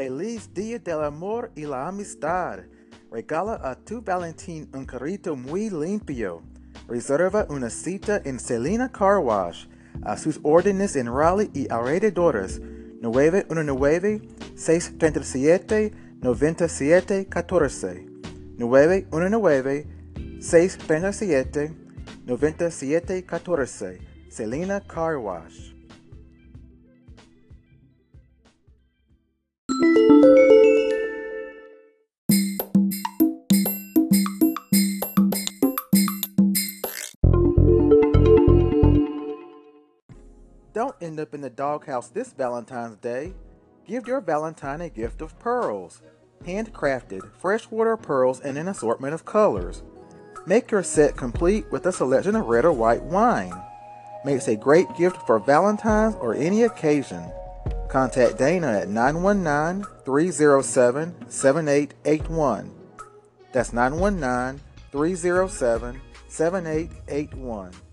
Feliz Dia del Amor y la Amistad. Regala a tu Valentín un carrito muy limpio. Reserva una cita en Selena Car Wash. A sus órdenes en Raleigh y alrededores. 919-637-9714. 919-637-9714. Selena Car Wash. Don't end up in the doghouse this Valentine's Day. Give your Valentine a gift of pearls. Handcrafted, freshwater pearls in an assortment of colors. Make your set complete with a selection of red or white wine. Makes a great gift for Valentine's or any occasion. Contact Dana at 919 307 7881. That's 919 307 7881.